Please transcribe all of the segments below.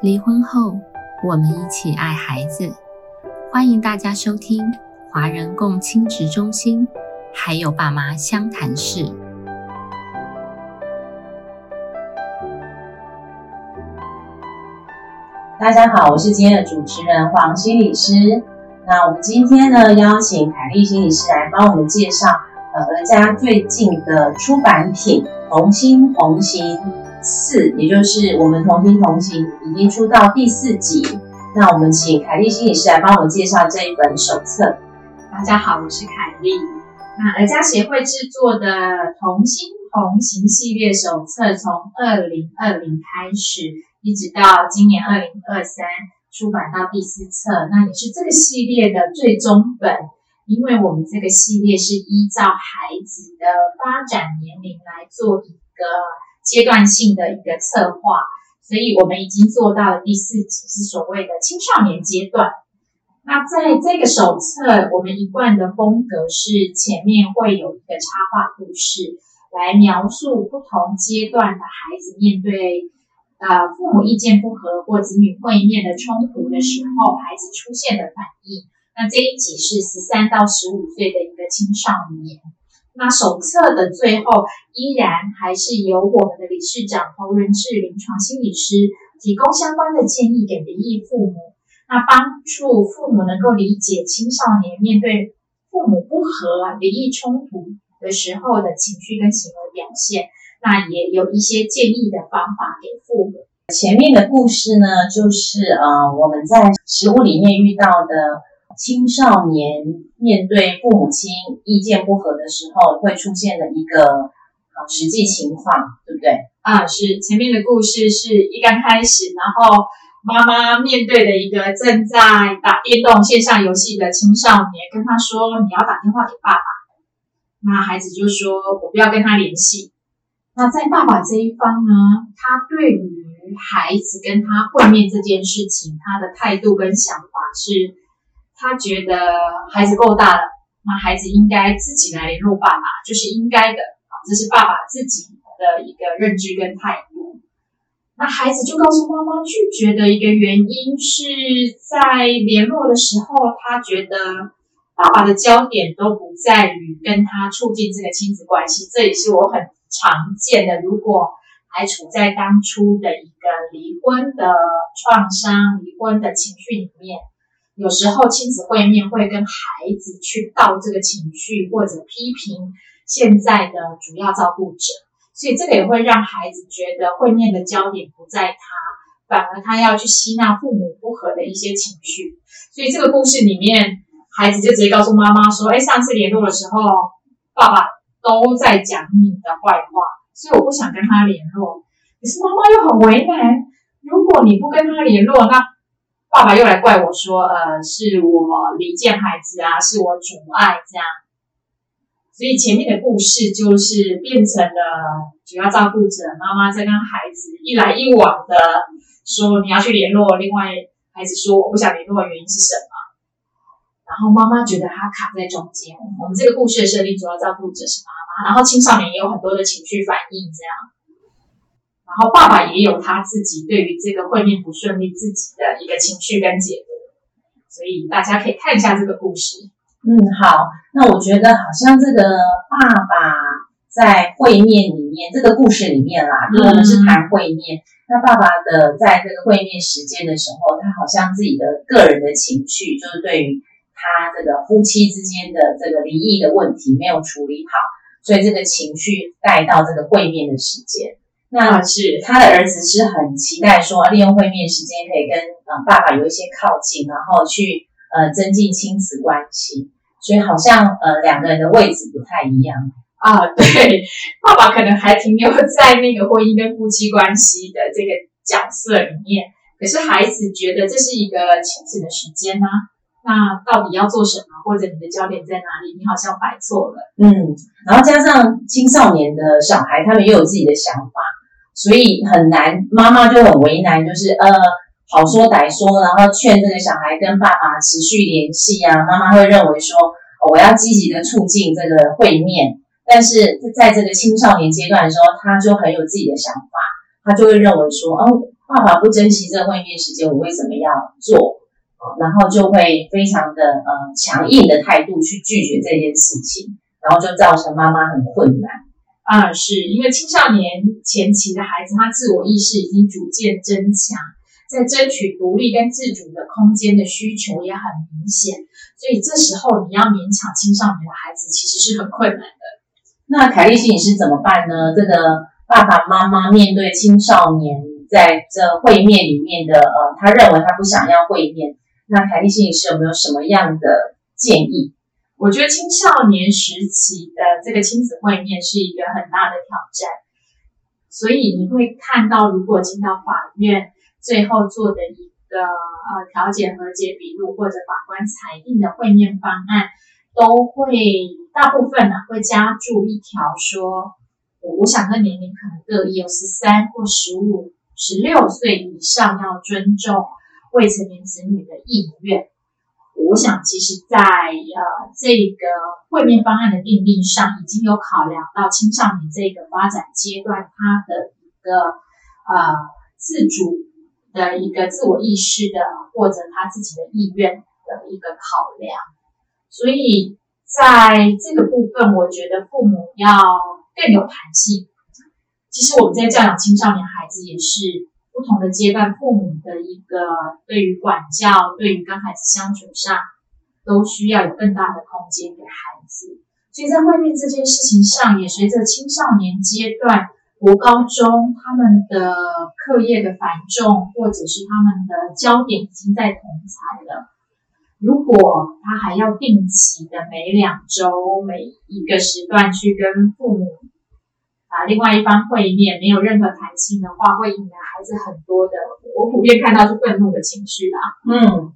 离婚后，我们一起爱孩子。欢迎大家收听华人共亲职中心，还有爸妈相谈室。大家好，我是今天的主持人黄心理师。那我们今天呢，邀请凯丽心理师来帮我们介绍呃儿家最近的出版品《同心同行四》，也就是我们同心同行已经出到第四集。那我们请凯丽心理师来帮我介绍这一本手册。大家好，我是凯丽。那儿家协会制作的《同心同行》系列手册，从二零二零开始，一直到今年二零二三。出版到第四册，那也是这个系列的最终本，因为我们这个系列是依照孩子的发展年龄来做一个阶段性的一个策划，所以我们已经做到了第四集，是所谓的青少年阶段。那在这个手册，我们一贯的风格是前面会有一个插画故事，来描述不同阶段的孩子面对。啊，父母意见不合或子女会面的冲突的时候，孩子出现的反应。那这一集是十三到十五岁的一个青少年。那手册的最后，依然还是由我们的理事长侯仁志临床心理师提供相关的建议给离异父母，那帮助父母能够理解青少年面对父母不和、离异冲突的时候的情绪跟行为表现。那也有一些建议的方法给父母。前面的故事呢，就是呃我们在食物里面遇到的青少年面对父母亲意见不合的时候会出现的一个呃实际情况，对不对？啊，是前面的故事是一刚开始，然后妈妈面对的一个正在打电动线上游戏的青少年，跟他说你要打电话给爸爸，那孩子就说我不要跟他联系。那在爸爸这一方呢，他对于孩子跟他会面这件事情，他的态度跟想法是，他觉得孩子够大了，那孩子应该自己来联络爸爸，就是应该的啊，这是爸爸自己的一个认知跟态度。那孩子就告诉妈妈拒绝的一个原因是在联络的时候，他觉得爸爸的焦点都不在于跟他促进这个亲子关系，这也是我很。常见的，如果还处在当初的一个离婚的创伤、离婚的情绪里面，有时候亲子会面会跟孩子去道这个情绪，或者批评现在的主要照顾者，所以这个也会让孩子觉得会面的焦点不在他，反而他要去吸纳父母不和的一些情绪。所以这个故事里面，孩子就直接告诉妈妈说：“哎，上次联络的时候，爸爸。”都在讲你的坏话，所以我不想跟他联络。可是妈妈又很为难，如果你不跟他联络，那爸爸又来怪我说，呃，是我离间孩子啊，是我阻碍这样。所以前面的故事就是变成了主要照顾者妈妈在跟孩子一来一往的说你要去联络，另外孩子说我不想联络的原因是什么？然后妈妈觉得他卡在中间。我们这个故事的设定主要照顾者是妈妈，然后青少年也有很多的情绪反应，这样。然后爸爸也有他自己对于这个会面不顺利自己的一个情绪跟解读，所以大家可以看一下这个故事。嗯，好。那我觉得好像这个爸爸在会面里面，这个故事里面啦，因为我们是谈会面，那爸爸的在这个会面时间的时候，他好像自己的个人的情绪，就是对于。他这个夫妻之间的这个离异的问题没有处理好，所以这个情绪带到这个会面的时间。那是他的儿子是很期待说，利用会面时间可以跟呃爸爸有一些靠近，然后去呃增进亲子关系。所以好像呃两个人的位置不太一样啊。对，爸爸可能还停留在那个婚姻跟夫妻关系的这个角色里面，可是孩子觉得这是一个亲子的时间呢。那到底要做什么，或者你的焦点在哪里？你好像摆错了。嗯，然后加上青少年的小孩，他们也有自己的想法，所以很难，妈妈就很为难，就是呃，好说歹说，然后劝这个小孩跟爸爸持续联系啊。妈妈会认为说，我要积极的促进这个会面，但是在这个青少年阶段的时候，他就很有自己的想法，他就会认为说，哦，爸爸不珍惜这会面时间，我为什么要做？然后就会非常的呃强硬的态度去拒绝这件事情，然后就造成妈妈很困难。啊，是因为青少年前期的孩子，他自我意识已经逐渐增强，在争取独立跟自主的空间的需求也很明显，所以这时候你要勉强青少年的孩子，其实是很困难的。那凯丽心理师怎么办呢？这个爸爸妈妈面对青少年在这会面里面的呃，他认为他不想要会面。那凯蒂心理师有没有什么样的建议？我觉得青少年时期的这个亲子会面是一个很大的挑战，所以你会看到，如果进到法院最后做的一个呃调解和解笔录或者法官裁定的会面方案，都会大部分呢会加注一条说，我我想跟年龄可能各异，有十三或十五、十六岁以上要尊重。未成年子女的意愿，我想其实，在呃这个会面方案的订定上，已经有考量到青少年这个发展阶段他的一个呃自主的一个自我意识的，或者他自己的意愿的一个考量。所以在这个部分，我觉得父母要更有弹性。其实我们在教养青少年孩子也是。不同的阶段，父母的一个对于管教、对于跟孩子相处上，都需要有更大的空间给孩子。所以在会面这件事情上，也随着青少年阶段、国高中他们的课业的繁重，或者是他们的焦点已经在同才了。如果他还要定期的每两周、每一个时段去跟父母。啊，另外一方会面没有任何弹性的话，会引来孩子很多的，我普遍看到是愤怒的情绪啦。嗯，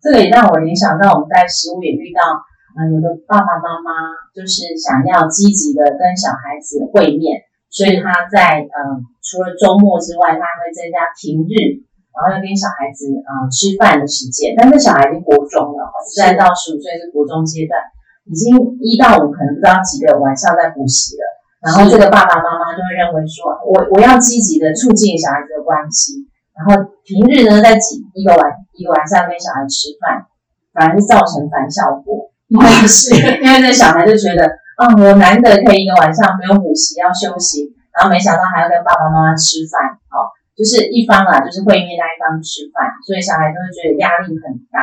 这个也让我联想到我们在食物也遇到，嗯，有的爸爸妈妈就是想要积极的跟小孩子会面，所以他在嗯除了周末之外，他还会增加平日，然后要跟小孩子啊吃饭的时间。但是小孩已经国中了，三到十五岁是国中阶段，已经一到五可能不知道几个晚上在补习了。然后这个爸爸妈妈就会认为说，我我要积极的促进小孩子的关系，然后平日呢在几一个晚一个晚上跟小孩吃饭，反而是造成反效果。因为是因为那小孩就觉得，啊，我难得可以一个晚上不用补习要休息，然后没想到还要跟爸爸妈妈吃饭，哦，就是一方啊，就是会面那一方吃饭，所以小孩就会觉得压力很大。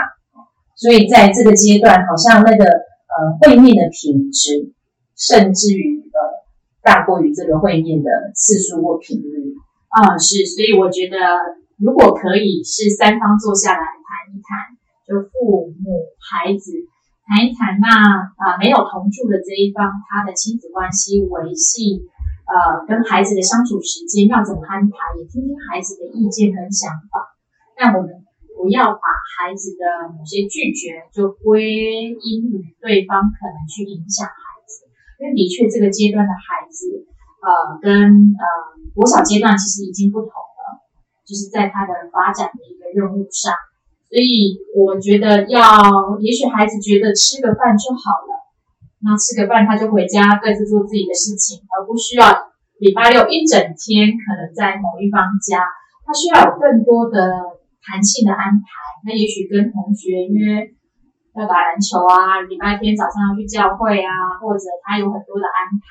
所以在这个阶段，好像那个呃会面的品质，甚至于呃。大过于这个会面的次数或频率啊，是，所以我觉得如果可以是三方坐下来谈一谈，就父母孩子谈一谈，那啊没有同住的这一方，他的亲子关系维系，呃，跟孩子的相处时间要怎么安排，也听听孩子的意见跟想法，但我们不要把孩子的某些拒绝就归因于对方可能去影响。因为的确，这个阶段的孩子，呃，跟呃国小阶段其实已经不同了，就是在他的发展的一个任务上，所以我觉得要，也许孩子觉得吃个饭就好了，那吃个饭他就回家各自做自己的事情，而不需要礼拜六一整天可能在某一方家，他需要有更多的弹性的安排，那也许跟同学约。要打篮球啊，礼拜天早上要去教会啊，或者他有很多的安排，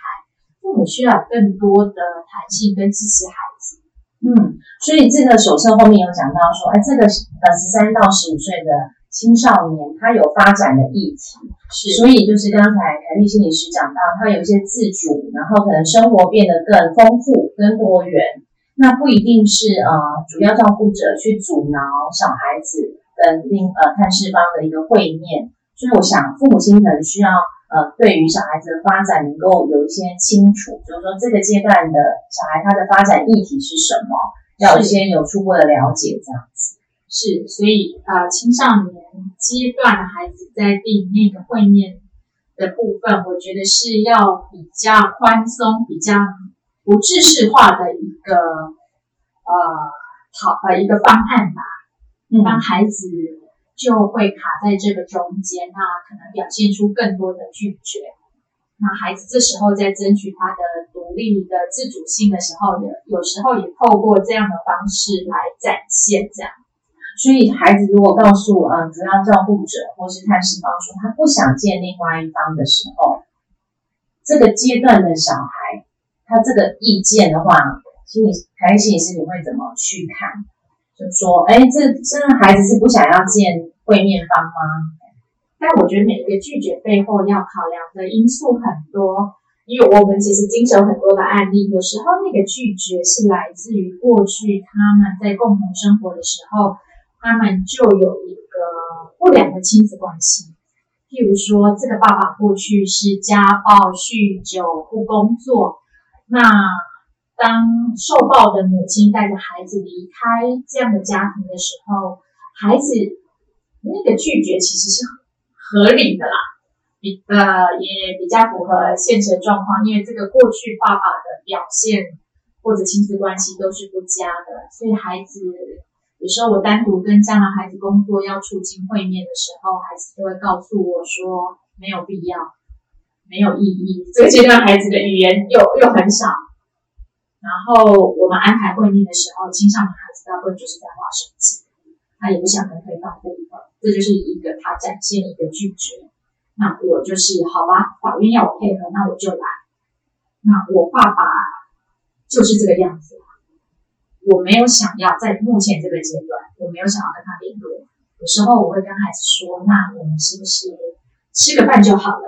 父母需要更多的弹性跟支持孩子。嗯，所以这个手册后面有讲到说，哎，这个呃十三到十五岁的青少年，他有发展的议题，是，所以就是刚才凯丽心理师讲到，他有一些自主，然后可能生活变得更丰富、更多元，那不一定是呃主要照顾者去阻挠小孩子。跟另呃探视方的一个会面，所以我想父母亲可能需要呃对于小孩子的发展能够有一些清楚，就是说这个阶段的小孩他的发展议题是什么，要先有初步的了解这样子。是，所以呃青少年阶段的孩子在定那个会面的部分，我觉得是要比较宽松、比较不制式化的一个呃好呃一个方案吧。当孩子就会卡在这个中间，那可能表现出更多的拒绝。那孩子这时候在争取他的独立的自主性的时候，也有时候也透过这样的方式来展现这样。所以孩子如果告诉嗯主要照顾者或是探视方说他不想见另外一方的时候，这个阶段的小孩他这个意见的话，心理凯心理师你会怎么去看？就说哎，这这孩子是不想要见会面方吗？但我觉得每一个拒绝背后要考量的因素很多，因为我们其实经手很多的案例，有时候那个拒绝是来自于过去他们在共同生活的时候。他们就有一个不良的亲子关系，譬如说，这个爸爸过去是家暴、酗酒、不工作，那当受暴的母亲带着孩子离开这样的家庭的时候，孩子那个拒绝其实是合理的啦，比呃也比较符合现实状况，因为这个过去爸爸的表现或者亲子关系都是不佳的，所以孩子。有时候我单独跟这样的孩子工作要促进会面的时候，孩子就会告诉我说没有必要，没有意义。这个阶段孩子的语言又又很少。然后我们安排会面的时候，青少年孩子大部分就是在划手机，他也不想跟对方互动，这就是一个他展现一个拒绝。那我就是好吧，法院要我配合，那我就来。那我爸爸就是这个样子。我没有想要在目前这个阶段，我没有想要跟他联络。有时候我会跟孩子说：“那我们是不是吃个饭就好了？”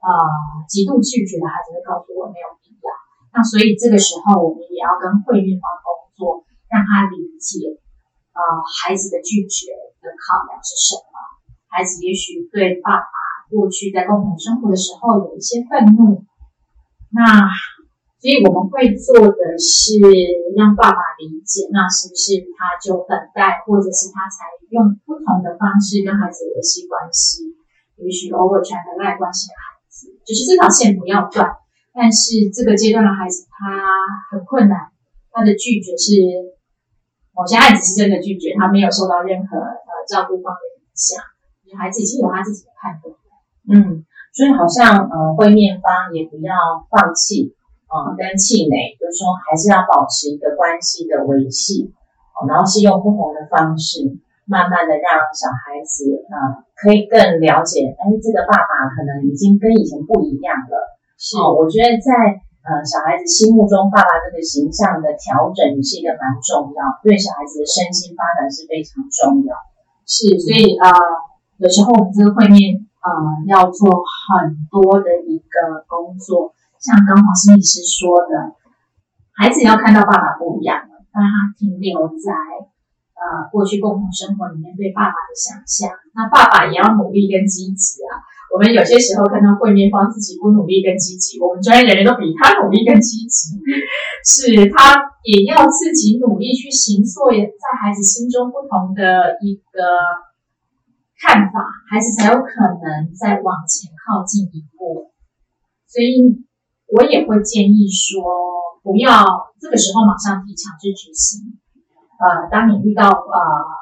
啊，极度拒绝的孩子会告诉我没有。那所以这个时候，我们也要跟会面方工作，让他理解啊孩子的拒绝的考量是什么。孩子也许对爸爸过去在共同生活的时候有一些愤怒，那。所以我们会做的是让爸爸理解，那是不是他就等待，或者是他采用不同的方式跟孩子维系关系？也许偶尔传的爱关心的孩子，就是这条线不要断。但是这个阶段的孩子他很困难，他的拒绝是某些案子是真的拒绝，他没有受到任何呃照顾方的影响，孩子已经有他自己的判断。嗯，所以好像呃会面方也不要放弃。啊，跟气馁，就是说还是要保持一个关系的维系，哦，然后是用不同的方式，慢慢的让小孩子啊，可以更了解，哎，这个爸爸可能已经跟以前不一样了。是，我觉得在呃小孩子心目中，爸爸这个形象的调整也是一个蛮重要，对小孩子的身心发展是非常重要。是，所以啊，有时候我们这个会面啊，要做很多的一个工作。像刚黄心理师说的，孩子要看到爸爸不一样了，让他停留在呃过去共同生活里面对爸爸的想象。那爸爸也要努力跟积极啊。我们有些时候看到会面方自己不努力跟积极，我们专业人员都比他努力更积极，是他也要自己努力去行塑在孩子心中不同的一个看法，孩子才有可能再往前靠近一步。所以。我也会建议说，不要这个时候马上提强制执行。呃，当你遇到呃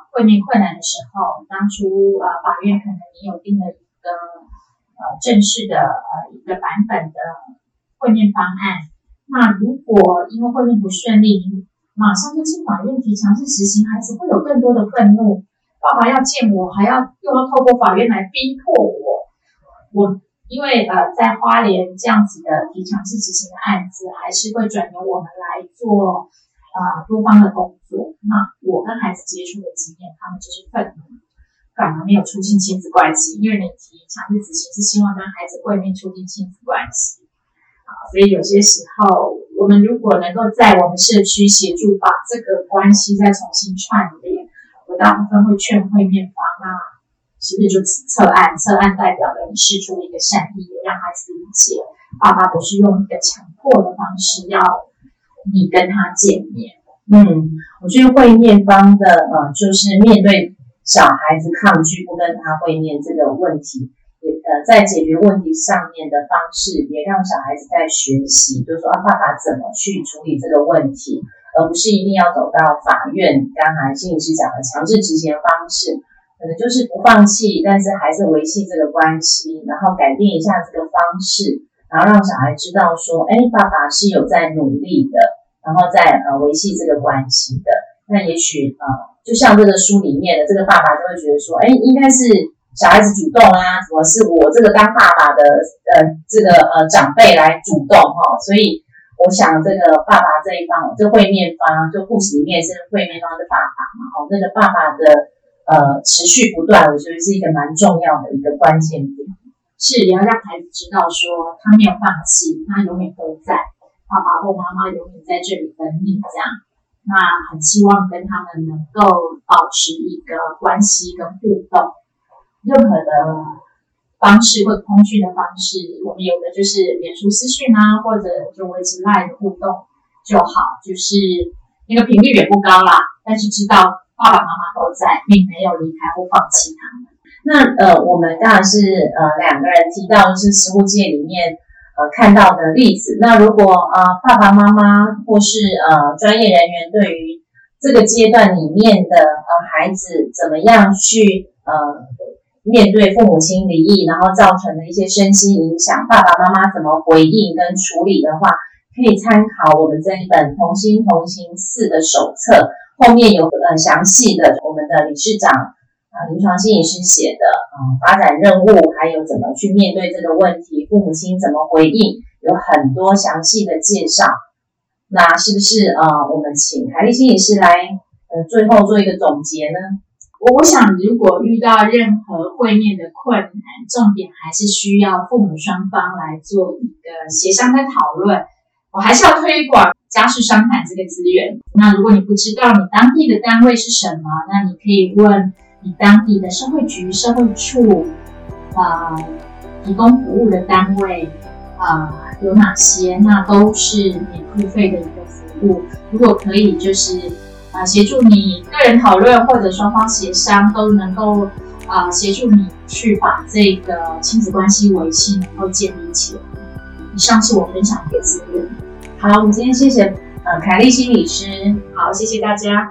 会面困难的时候，当初呃法院可能你有定了一个正式的呃一个版本的会面方案。那如果因为会面不顺利，马上就进法院提强制执行，孩子会有更多的愤怒。爸爸要见我，还要又要透过法院来逼迫我，我。因为呃，在花莲这样子的提强制执行的案子，还是会转由我们来做啊多方的工作。那我跟孩子接触的经验，他们就是愤怒，反而没有促进亲子关系。因为你提强制执行是希望跟孩子会面促进亲子关系啊，所以有些时候我们如果能够在我们社区协助把这个关系再重新串联，我大部分会劝会面方啊。其实就测案，测案代表了你示出一个善意，让孩子理解，爸爸不是用一个强迫的方式要你跟他见面。嗯，我觉得会面方的呃，就是面对小孩子抗拒不跟他会面这个问题，也呃在解决问题上面的方式，也让小孩子在学习，就是说啊，爸爸怎么去处理这个问题，而不是一定要走到法院。刚才心理师讲的强制执行方式。可能就是不放弃，但是还是维系这个关系，然后改变一下这个方式，然后让小孩知道说，哎，爸爸是有在努力的，然后在呃维系这个关系的。那也许呃，就像这个书里面的这个爸爸就会觉得说，哎，应该是小孩子主动啊，怎么是我这个当爸爸的呃这个呃长辈来主动哈？所以我想这个爸爸这一方，这会面方，就故事里面是会面方的爸爸嘛，哈，那个爸爸的呃持续不断，我觉得是一个蛮重要的一个关键点。是也要让孩子知道说他没有放弃，他永远都在，爸爸或妈妈永远在这里等你这样。那很希望跟他们能够保持一个关系跟互动，任何的方式或者通讯的方式，我们有的就是脸书私讯啊，或者就维持赖的互动就好，就是那个频率也不高啦，但是知道爸爸妈妈都在，并没有离开或放弃他们。那呃，我们当然是呃两个人提到是食物界里面呃看到的例子。那如果呃爸爸妈妈或是呃专业人员对于这个阶段里面的呃孩子怎么样去呃面对父母亲离异，然后造成的一些身心影响，爸爸妈妈怎么回应跟处理的话，可以参考我们这一本《同心同行四》的手册，后面有很详细的我们的理事长。啊，临床心理师写的，啊，发展任务，还有怎么去面对这个问题，父母亲怎么回应，有很多详细的介绍。那是不是呃，我们请凯丽心理师来，呃，最后做一个总结呢？我我想，如果遇到任何会面的困难，重点还是需要父母双方来做一个协商跟讨论。我还是要推广家事商谈这个资源。那如果你不知道你当地的单位是什么，那你可以问。你当地的社会局、社会处，啊，提供服务的单位，啊，有哪些？那都是免付费的一个服务。如果可以，就是啊，协助你个人讨论或者双方协商，都能够啊，协助你去把这个亲子关系维系能够建立起来。以上是我分享的资源。好，我们今天谢谢呃凯丽心理师。好，谢谢大家。